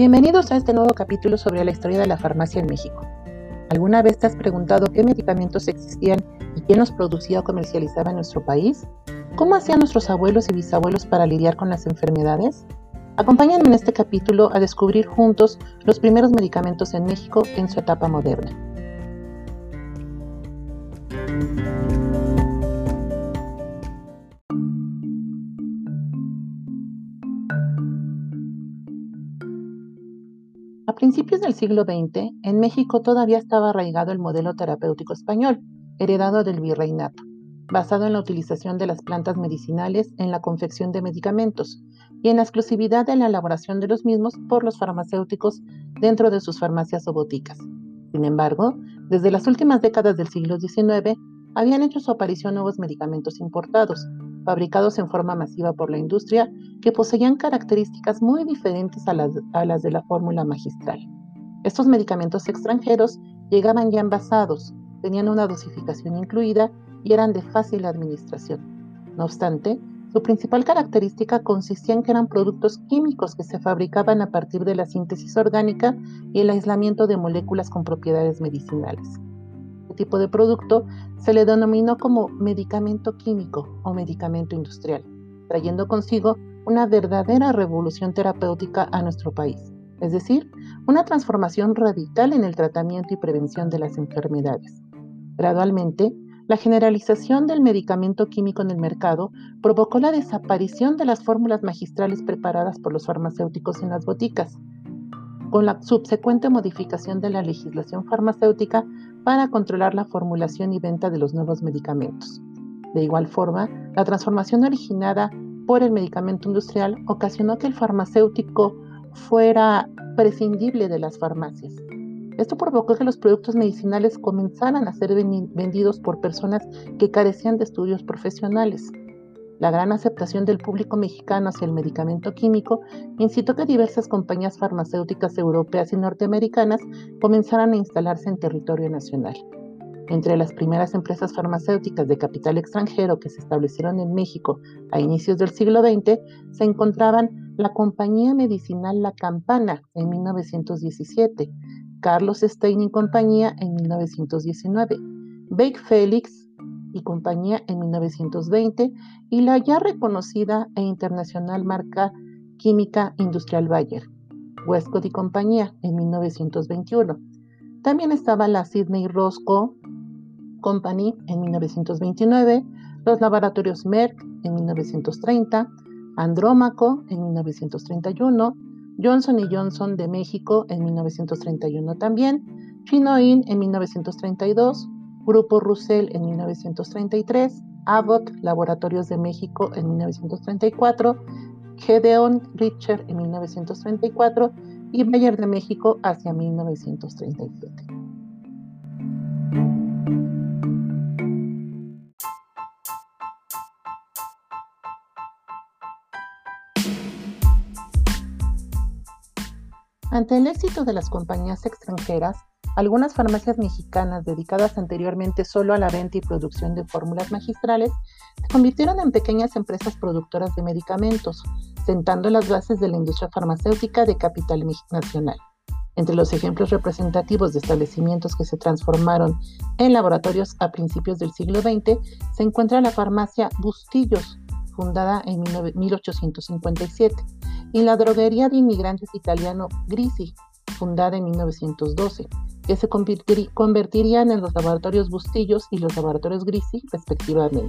Bienvenidos a este nuevo capítulo sobre la historia de la farmacia en México. ¿Alguna vez te has preguntado qué medicamentos existían y quién los producía o comercializaba en nuestro país? ¿Cómo hacían nuestros abuelos y bisabuelos para lidiar con las enfermedades? Acompáñenme en este capítulo a descubrir juntos los primeros medicamentos en México en su etapa moderna. A principios del siglo XX, en México todavía estaba arraigado el modelo terapéutico español, heredado del virreinato, basado en la utilización de las plantas medicinales en la confección de medicamentos y en la exclusividad de la elaboración de los mismos por los farmacéuticos dentro de sus farmacias o boticas. Sin embargo, desde las últimas décadas del siglo XIX, habían hecho su aparición nuevos medicamentos importados, fabricados en forma masiva por la industria, que poseían características muy diferentes a las, de la fórmula magistral. Estos medicamentos extranjeros llegaban ya envasados, tenían una dosificación incluida y eran de fácil administración. No obstante, su principal característica consistía en que eran productos químicos que se fabricaban a partir de la síntesis orgánica y el aislamiento de moléculas con propiedades medicinales tipo de producto se le denominó como medicamento químico o medicamento industrial, trayendo consigo una verdadera revolución terapéutica a nuestro país, es decir, una transformación radical en el tratamiento y prevención de las enfermedades. Gradualmente, la generalización del medicamento químico en el mercado provocó la desaparición de las fórmulas magistrales preparadas por los farmacéuticos en las boticas, con la subsecuente modificación de la legislación farmacéutica para controlar la formulación y venta de los nuevos medicamentos. De igual forma, la transformación originada por el medicamento industrial ocasionó que el farmacéutico fuera prescindible de las farmacias. Esto provocó que los productos medicinales comenzaran a ser vendidos por personas que carecían de estudios profesionales. La gran aceptación del público mexicano hacia el medicamento químico incitó que diversas compañías farmacéuticas europeas y norteamericanas comenzaran a instalarse en territorio nacional. Entre las primeras empresas farmacéuticas de capital extranjero que se establecieron en México a inicios del siglo XX se encontraban la Compañía Medicinal La Campana en 1917, Carlos Stein y Compañía en 1919, Bake Felix y compañía en 1920 y la ya reconocida e internacional marca química industrial Bayer, Westcott y compañía en 1921. También estaba la Sidney Roscoe Company en 1929, los laboratorios Merck en 1930, Andrómaco en 1931, Johnson Johnson de México en 1931 también, Chinoin en 1932, Grupo Russell en 1933, Abbott Laboratorios de México en 1934, Gedeon Richter en 1934 y Bayer de México hacia 1937. Ante el éxito de las compañías extranjeras, algunas farmacias mexicanas dedicadas anteriormente solo a la venta y producción de fórmulas magistrales se convirtieron en pequeñas empresas productoras de medicamentos, sentando las bases de la industria farmacéutica de capital nacional. Entre los ejemplos representativos de establecimientos que se transformaron en laboratorios a principios del siglo XX se encuentra la farmacia Bustillos, fundada en 1857, y la droguería de inmigrantes italiano Grisi, fundada en 1912 que se convertirían en los laboratorios Bustillos y los laboratorios Grisi, respectivamente.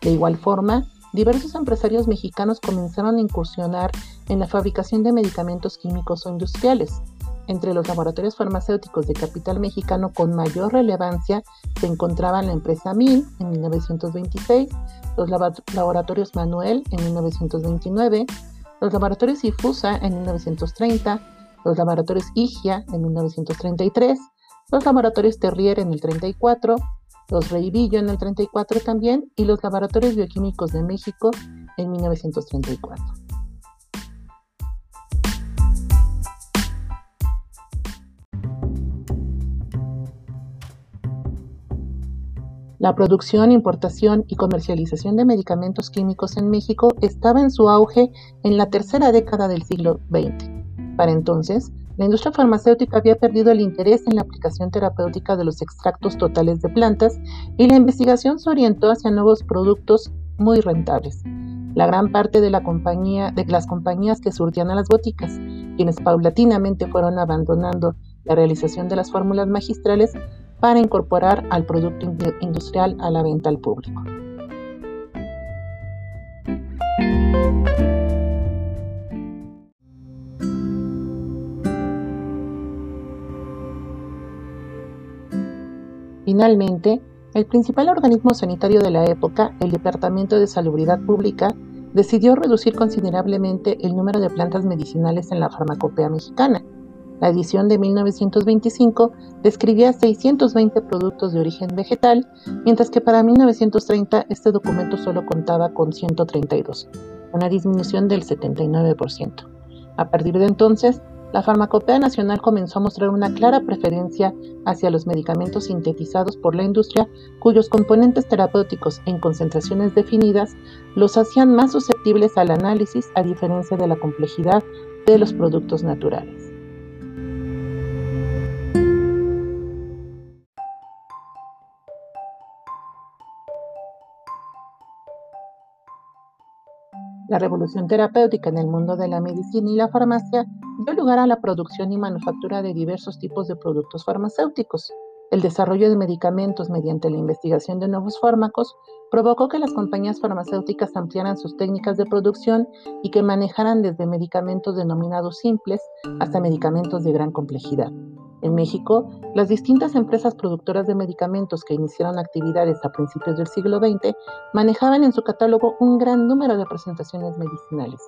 De igual forma, diversos empresarios mexicanos comenzaron a incursionar en la fabricación de medicamentos químicos o industriales. Entre los laboratorios farmacéuticos de capital mexicano con mayor relevancia se encontraban la empresa MIN en 1926, los laboratorios Manuel en 1929, los laboratorios Ifusa en 1930, los laboratorios IGIA en 1933, los laboratorios Terrier en el 34, los Reibillo en el 34 también y los laboratorios bioquímicos de México en 1934. La producción, importación y comercialización de medicamentos químicos en México estaba en su auge en la tercera década del siglo XX Para entonces, la industria farmacéutica había perdido el interés en la aplicación terapéutica de los extractos totales de plantas y la investigación se orientó hacia nuevos productos muy rentables. La gran parte de, las compañías que surtían a las boticas, quienes paulatinamente fueron abandonando la realización de las fórmulas magistrales para incorporar al producto industrial a la venta al público. Finalmente, el principal organismo sanitario de la época, el Departamento de Salubridad Pública, decidió reducir considerablemente el número de plantas medicinales en la farmacopea mexicana. La edición de 1925 describía 620 productos de origen vegetal, mientras que para 1930 este documento solo contaba con 132, una disminución del 79%. A partir de entonces, la Farmacopea Nacional comenzó a mostrar una clara preferencia hacia los medicamentos sintetizados por la industria cuyos componentes terapéuticos en concentraciones definidas los hacían más susceptibles al análisis a diferencia de la complejidad de los productos naturales. La revolución terapéutica en el mundo de la medicina y la farmacia dio lugar a la producción y manufactura de diversos tipos de productos farmacéuticos. El desarrollo de medicamentos mediante la investigación de nuevos fármacos provocó que las compañías farmacéuticas ampliaran sus técnicas de producción y que manejaran desde medicamentos denominados simples hasta medicamentos de gran complejidad. En México, las distintas empresas productoras de medicamentos que iniciaron actividades a principios del siglo XX manejaban en su catálogo un gran número de presentaciones medicinales.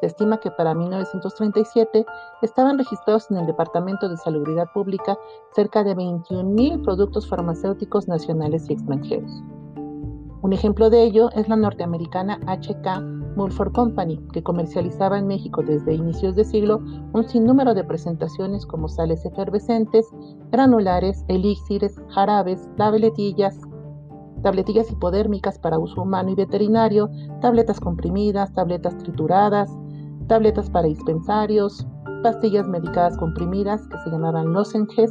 Se estima que para 1937 estaban registrados en el Departamento de Salubridad Pública cerca de 21.000 productos farmacéuticos nacionales y extranjeros. Un ejemplo de ello es la norteamericana HK Mulford Company, que comercializaba en México desde inicios de siglo un sinnúmero de presentaciones como sales efervescentes, granulares, elixires, jarabes, tabletillas, tabletillas hipodérmicas para uso humano y veterinario, tabletas comprimidas, tabletas trituradas, tabletas para dispensarios, pastillas medicadas comprimidas que se llamaban lozenges,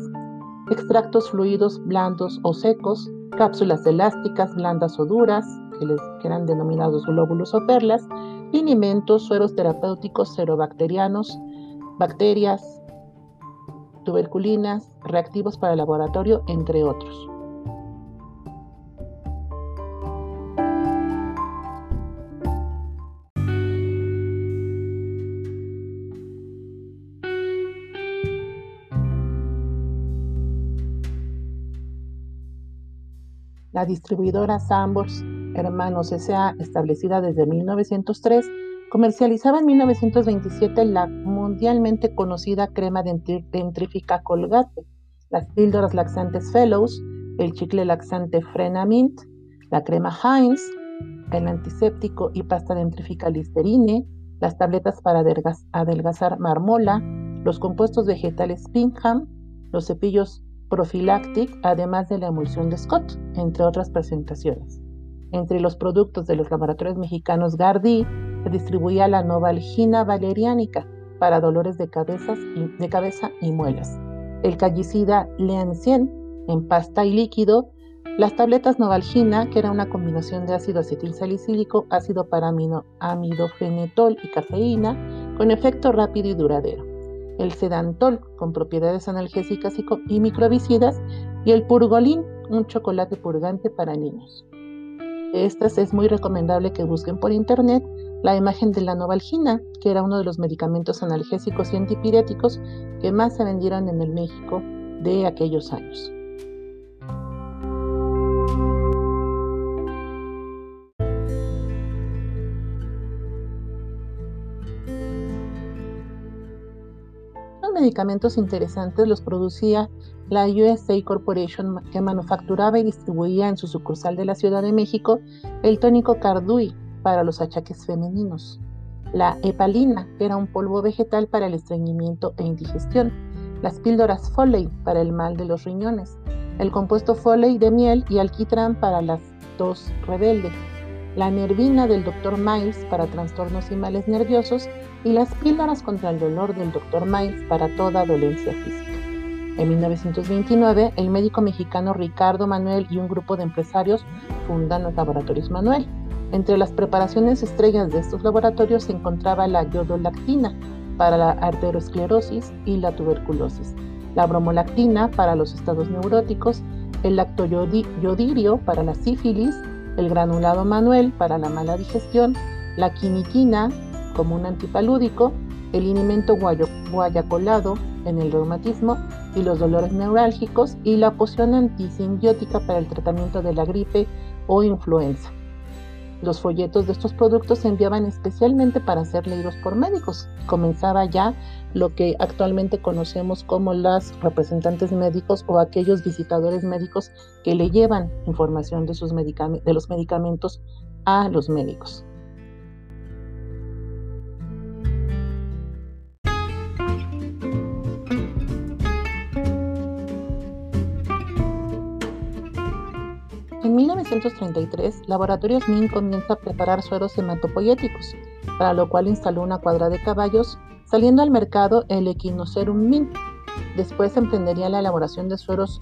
extractos fluidos blandos o secos, cápsulas elásticas, blandas o duras, que, les, eran denominados glóbulos o perlas, linimentos, sueros terapéuticos serobacterianos, bacterias, tuberculinas, reactivos para el laboratorio, entre otros. La distribuidora Sambors Hermanos S.A., establecida desde 1903, comercializaba en 1927 la mundialmente conocida crema dentrífica Colgate, las píldoras laxantes Fellows, el chicle laxante Frenamint, la crema Heinz, el antiséptico y pasta dentrífica Listerine, las tabletas para adelgazar Marmola, los compuestos vegetales Pingham, los cepillos Prophylactic, además de la emulsión de Scott, entre otras presentaciones. Entre los productos de los laboratorios mexicanos Gardi se distribuía la Novalgina valeriánica para dolores de, y, cabeza y muelas, el callicida Leancien en pasta y líquido, las tabletas Novalgina, que era una combinación de ácido acetil salicílico, ácido amidofenetol y cafeína, con efecto rápido y duradero. El sedantol con propiedades analgésicas y, microbicidas y el purgolín, un chocolate purgante para niños. Estas es muy recomendable que busquen por internet la imagen de la novalgina, que era uno de los medicamentos analgésicos y antipiréticos que más se vendieron en el México de aquellos años. Medicamentos interesantes los producía la USA Corporation que manufacturaba y distribuía en su sucursal de la Ciudad de México el tónico Cardui para los achaques femeninos, la hepalina, que era un polvo vegetal para el estreñimiento e indigestión, las píldoras Foley para el mal de los riñones, el compuesto Foley de miel y alquitrán para las tos rebelde, la nervina del Dr. Miles para trastornos y males nerviosos y las píldoras contra el dolor del Dr. Miles para toda dolencia física. En 1929, el médico mexicano Ricardo Manuel y un grupo de empresarios fundan los laboratorios Manuel. Entre las preparaciones estrellas de estos laboratorios se encontraba la yodolactina para la arteriosclerosis y la tuberculosis, la bromolactina para los estados neuróticos, el lactoyodirio para la sífilis, el granulado manuel para la mala digestión, la quiniquina como un antipalúdico, el linimento guayacolado en el reumatismo y los dolores neurálgicos y la poción antisimbiótica para el tratamiento de la gripe o influenza. Los folletos de estos productos se enviaban especialmente para ser leídos por médicos. Comenzaba ya lo que actualmente conocemos como las representantes médicos o aquellos visitadores médicos que le llevan información de, sus de los medicamentos a los médicos. 1933, Laboratorios Min comienza a preparar sueros hematopoyéticos, para lo cual instaló una cuadra de caballos, saliendo al mercado el Equinocerum Min. Después emprendería la elaboración de sueros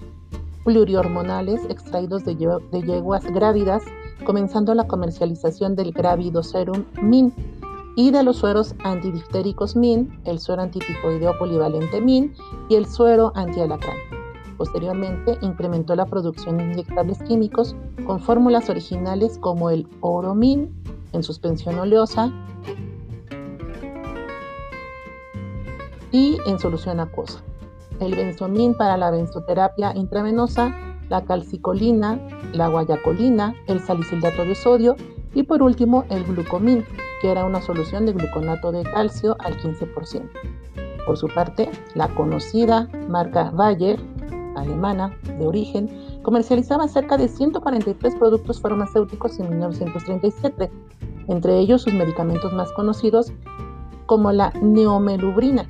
plurihormonales extraídos de, yeguas grávidas, comenzando la comercialización del Gravidoserum Min y de los sueros antidiftéricos Min, el suero antitifoideo polivalente Min y el suero antialacrán. Posteriormente incrementó la producción de inyectables químicos con fórmulas originales como el Oromin en suspensión oleosa y en solución acuosa, el benzomin para la benzoterapia intravenosa, la calcicolina, la guayacolina, el salicilato de sodio y por último el glucomin, que era una solución de gluconato de calcio al 15%. Por su parte, la conocida marca Bayer alemana de origen, comercializaba cerca de 143 productos farmacéuticos en 1937, entre ellos sus medicamentos más conocidos como la neomelubrina,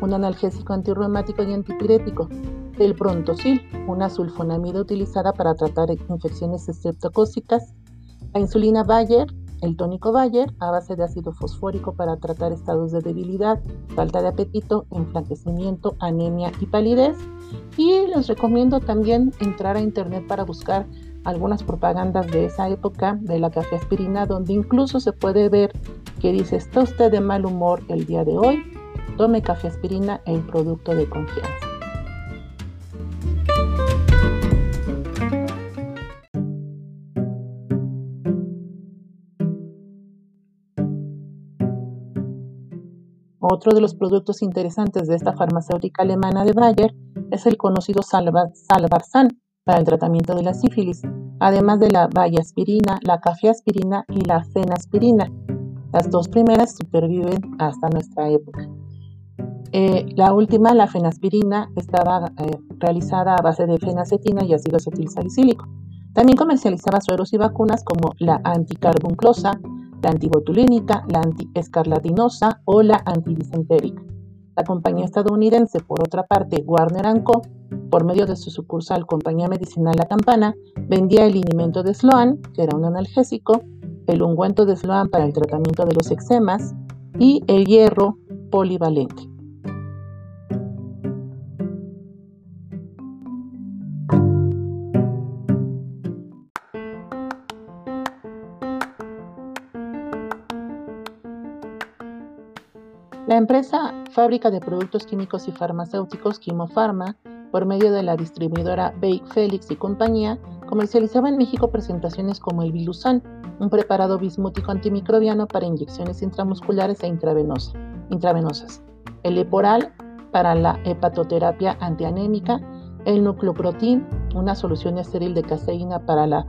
un analgésico antirreumático y antipirético, el Brontosil, una sulfonamida utilizada para tratar infecciones estreptocócicas, la insulina Bayer, el tónico Bayer a base de ácido fosfórico para tratar estados de debilidad, falta de apetito, enflaquecimiento, anemia y palidez. Y les recomiendo también entrar a internet para buscar algunas propagandas de esa época de la café aspirina, donde incluso se puede ver que dice, está usted de mal humor el día de hoy, tome café aspirina, el producto de confianza. Otro de los productos interesantes de esta farmacéutica alemana de Bayer es el conocido Salvarsan para el tratamiento de la sífilis, además de la vallaspirina, la cafeaspirina y la fenaspirina. Las dos primeras superviven hasta nuestra época. Eh, la última, la fenaspirina, estaba eh, realizada a base de fenacetina y ácido acetilsalicílico. También comercializaba sueros y vacunas como la anticarbunclosa, la antibotulínica, la antiescarlatinosa o la antidisentérica. La compañía estadounidense, por otra parte, Warner Co., por medio de su sucursal Compañía Medicinal La Campana, vendía el linimento de Sloan, que era un analgésico, el ungüento de Sloan para el tratamiento de los eczemas y el hierro polivalente. La empresa Fábrica de Productos Químicos y Farmacéuticos Quimofarma, por medio de la distribuidora Bake Félix y compañía, comercializaba en México presentaciones como el Bilusan, un preparado bismútico antimicrobiano para inyecciones intramusculares e intravenosas, el Eporal para la hepatoterapia antianémica, el Nucleoprotein, una solución estéril de caseína para la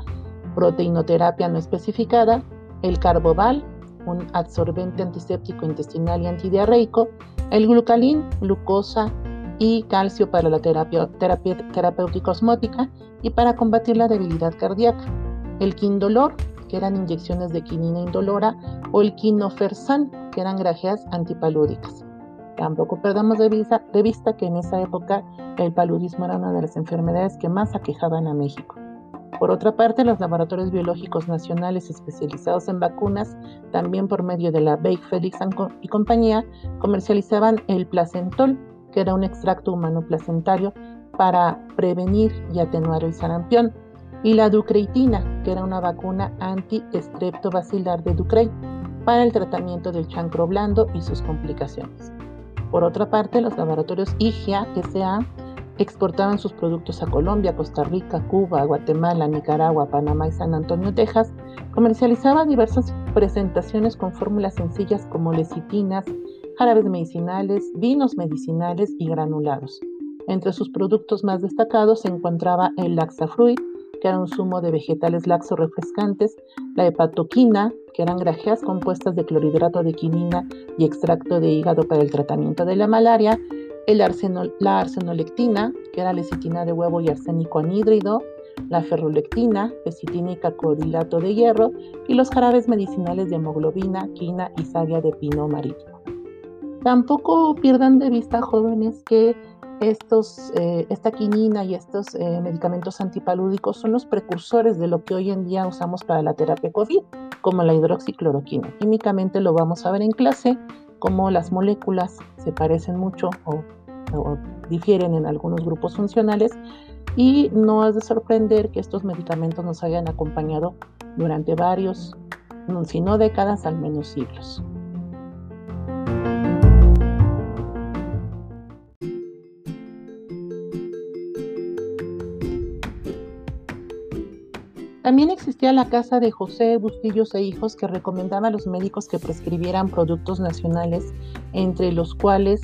proteinoterapia no especificada, el Carboval, un absorbente antiséptico intestinal y antidiarreico, el glucalín, glucosa y calcio para la terapia, terapéutica osmótica y para combatir la debilidad cardíaca, el quindolor, que eran inyecciones de quinina indolora, o el quinofersan, que eran grajeas antipalúdicas. Tampoco perdamos de vista, de vista que en esa época el paludismo era una de las enfermedades que más aquejaban a México. Por otra parte, los laboratorios biológicos nacionales especializados en vacunas, también por medio de la Bake Felix y compañía, comercializaban el placentol, que era un extracto humano placentario para prevenir y atenuar el sarampión, y la ducreitina, que era una vacuna anti-estreptobacilar de Ducrey para el tratamiento del chancro blando y sus complicaciones. Por otra parte, los laboratorios IGIA S.A. exportaban sus productos a Colombia, Costa Rica, Cuba, Guatemala, Nicaragua, Panamá y San Antonio, Texas. Comercializaban diversas presentaciones con fórmulas sencillas como lecitinas, jarabes medicinales, vinos medicinales y granulados. Entre sus productos más destacados se encontraba el Laxafruit, que era un zumo de vegetales laxos refrescantes, la hepatoquina, que eran grajeas compuestas de clorhidrato de quinina y extracto de hígado para el tratamiento de la malaria, el la arsenolectina, que era lecitina de huevo y arsénico anhídrido, la ferrolectina, lecitina y cacodilato de hierro, y los jarabes medicinales de hemoglobina, quina y savia de pino marítimo. Tampoco pierdan de vista, jóvenes, que estos, eh, esta quinina y estos eh, medicamentos antipalúdicos son los precursores de lo que hoy en día usamos para la terapia COVID, como la hidroxicloroquina. Químicamente lo vamos a ver en clase, como las moléculas se parecen mucho o, difieren en algunos grupos funcionales y no es de sorprender que estos medicamentos nos hayan acompañado durante varios, si no décadas, al menos siglos. También existía la casa de José Bustillos e Hijos que recomendaba a los médicos que prescribieran productos nacionales, entre los cuales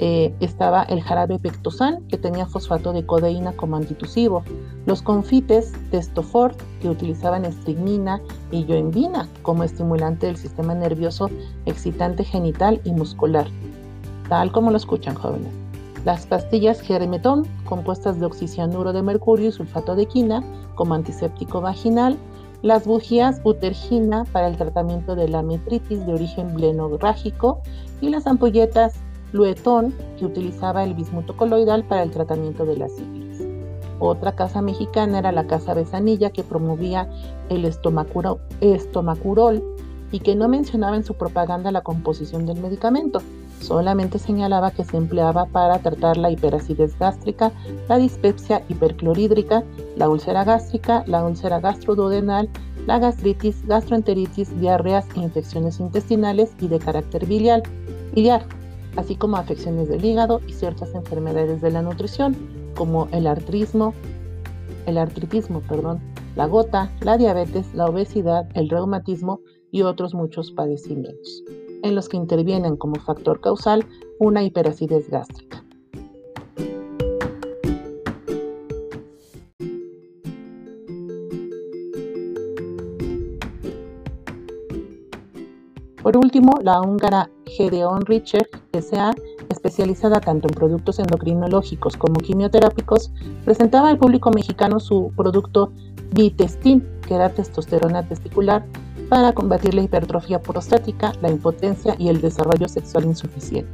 eh, estaba el jarabe pectosan, que tenía fosfato de codeína como antitusivo, los confites Testofort, que utilizaban estricnina y yoembina como estimulante del sistema nervioso excitante genital y muscular, tal como lo escuchan jóvenes. Las pastillas Germetón, compuestas de oxicianuro de mercurio y sulfato de quina, como antiséptico vaginal, las bujías butergina para el tratamiento de la metritis de origen blenorrágico y las ampolletas Luetón, que utilizaba el bismuto coloidal para el tratamiento de la sífilis. Otra casa mexicana era la Casa Besanilla, que promovía el estomacurol y que no mencionaba en su propaganda la composición del medicamento, Solamente señalaba que se empleaba para tratar la hiperacidez gástrica, la dispepsia hiperclorhídrica, la úlcera gástrica, la úlcera gastroduodenal, la gastritis, gastroenteritis, diarreas e infecciones intestinales y de carácter biliar, así como afecciones del hígado y ciertas enfermedades de la nutrición, como el artrismo, el artritismo, perdón, la gota, la diabetes, la obesidad, el reumatismo y otros muchos padecimientos en los que intervienen como factor causal una hiperacidez gástrica. Por último, la húngara Gedeon Richter S.A., especializada tanto en productos endocrinológicos como quimioterápicos, presentaba al público mexicano su producto Bitestin, que era testosterona testicular, para combatir la hipertrofia prostática, la impotencia y el desarrollo sexual insuficiente.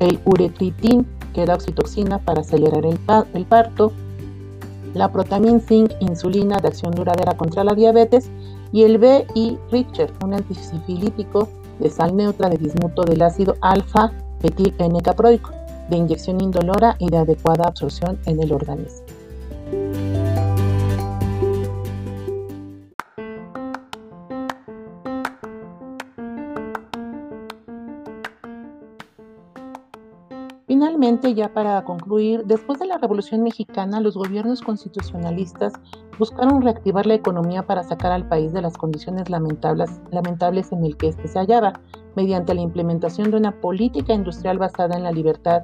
El uretritin, que era oxitoxina para acelerar el, parto, la protamina zinc, insulina de acción duradera contra la diabetes y el BI Richter, un antisifilítico de sal neutra de bismuto del ácido alfa etil N-caproico, de inyección indolora y de adecuada absorción en el organismo. Finalmente, ya para concluir, después de la Revolución Mexicana, los gobiernos constitucionalistas buscaron reactivar la economía para sacar al país de las condiciones lamentables, lamentables en el que éste se hallaba, mediante la implementación de una política industrial basada en la libertad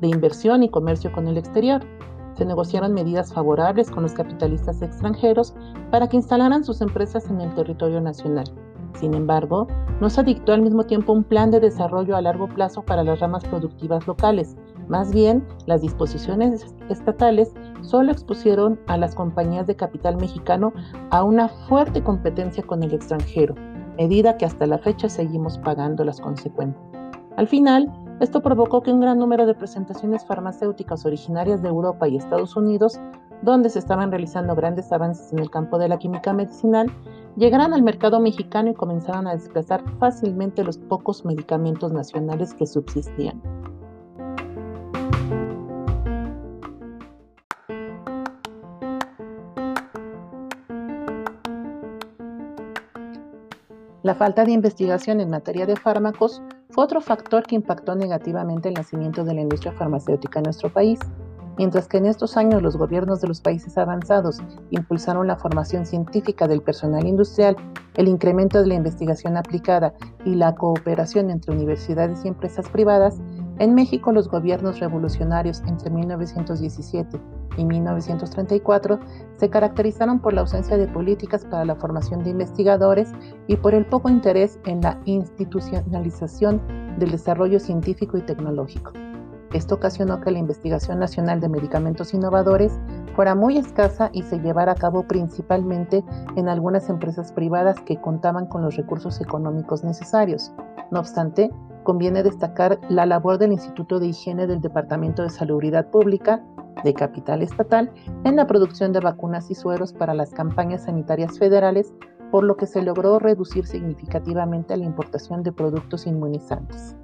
de inversión y comercio con el exterior. Se negociaron medidas favorables con los capitalistas extranjeros para que instalaran sus empresas en el territorio nacional. Sin embargo, no se dictó al mismo tiempo un plan de desarrollo a largo plazo para las ramas productivas locales. Más bien, las disposiciones estatales solo expusieron a las compañías de capital mexicano a una fuerte competencia con el extranjero, medida que hasta la fecha seguimos pagando las consecuencias. Al final, esto provocó que un gran número de presentaciones farmacéuticas originarias de Europa y Estados Unidos donde se estaban realizando grandes avances en el campo de la química medicinal, llegaran al mercado mexicano y comenzaron a desplazar fácilmente los pocos medicamentos nacionales que subsistían. La falta de investigación en materia de fármacos fue otro factor que impactó negativamente el nacimiento de la industria farmacéutica en nuestro país. Mientras que en estos años los gobiernos de los países avanzados impulsaron la formación científica del personal industrial, el incremento de la investigación aplicada y la cooperación entre universidades y empresas privadas, en México los gobiernos revolucionarios entre 1917 y 1934 se caracterizaron por la ausencia de políticas para la formación de investigadores y por el poco interés en la institucionalización del desarrollo científico y tecnológico. Esto ocasionó que la investigación nacional de medicamentos innovadores fuera muy escasa y se llevara a cabo principalmente en algunas empresas privadas que contaban con los recursos económicos necesarios. No obstante, conviene destacar la labor del Instituto de Higiene del Departamento de Salubridad Pública de capital estatal en la producción de vacunas y sueros para las campañas sanitarias federales, por lo que se logró reducir significativamente la importación de productos inmunizantes.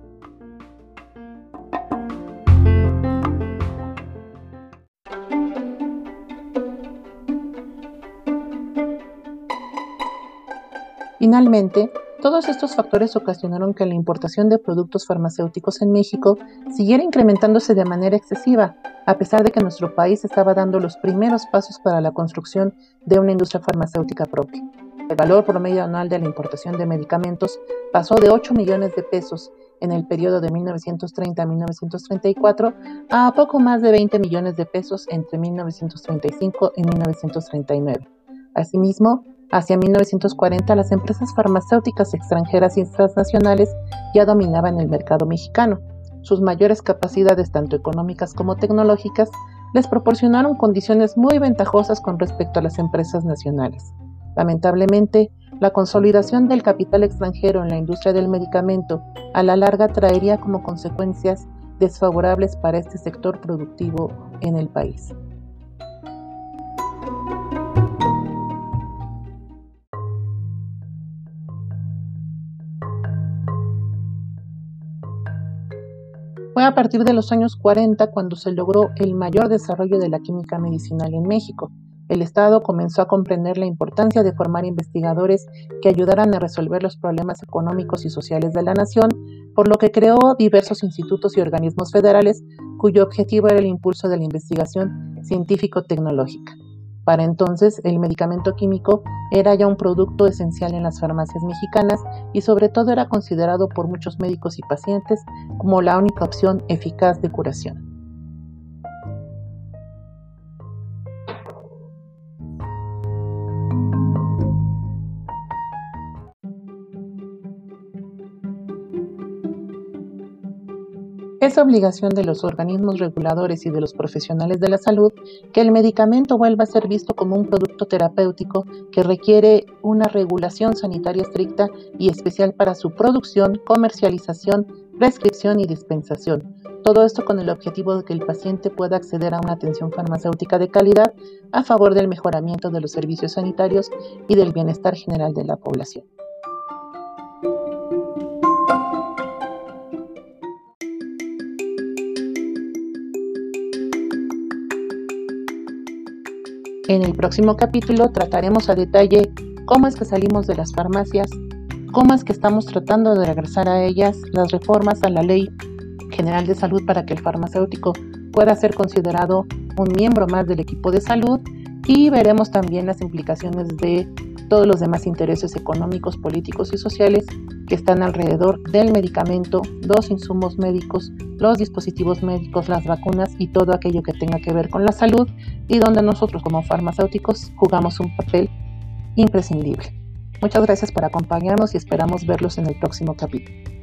Finalmente, todos estos factores ocasionaron que la importación de productos farmacéuticos en México siguiera incrementándose de manera excesiva, a pesar de que nuestro país estaba dando los primeros pasos para la construcción de una industria farmacéutica propia. El valor promedio anual de la importación de medicamentos pasó de 8 millones de pesos en el periodo de 1930 a 1934 a poco más de 20 millones de pesos entre 1935 y 1939. Asimismo, Hacia 1940 las empresas farmacéuticas extranjeras y transnacionales ya dominaban el mercado mexicano. Sus mayores capacidades, tanto económicas como tecnológicas, les proporcionaron condiciones muy ventajosas con respecto a las empresas nacionales. Lamentablemente, la consolidación del capital extranjero en la industria del medicamento a la larga traería como consecuencias desfavorables para este sector productivo en el país. Fue a partir de los años 40 cuando se logró el mayor desarrollo de la química medicinal en México. El Estado comenzó a comprender la importancia de formar investigadores que ayudaran a resolver los problemas económicos y sociales de la nación, por lo que creó diversos institutos y organismos federales cuyo objetivo era el impulso de la investigación científico-tecnológica. Para entonces, el medicamento químico era ya un producto esencial en las farmacias mexicanas y sobre todo era considerado por muchos médicos y pacientes como la única opción eficaz de curación. Es obligación de los organismos reguladores y de los profesionales de la salud que el medicamento vuelva a ser visto como un producto terapéutico que requiere una regulación sanitaria estricta y especial para su producción, comercialización, prescripción y dispensación. Todo esto con el objetivo de que el paciente pueda acceder a una atención farmacéutica de calidad a favor del mejoramiento de los servicios sanitarios y del bienestar general de la población. En el próximo capítulo trataremos a detalle cómo es que salimos de las farmacias, cómo es que estamos tratando de regresar a ellas, las reformas a la Ley General de Salud para que el farmacéutico pueda ser considerado un miembro más del equipo de salud y veremos también las implicaciones de todos los demás intereses económicos, políticos y sociales que están alrededor del medicamento, los insumos médicos, los dispositivos médicos, las vacunas y todo aquello que tenga que ver con la salud y donde nosotros como farmacéuticos jugamos un papel imprescindible. Muchas gracias por acompañarnos y esperamos verlos en el próximo capítulo.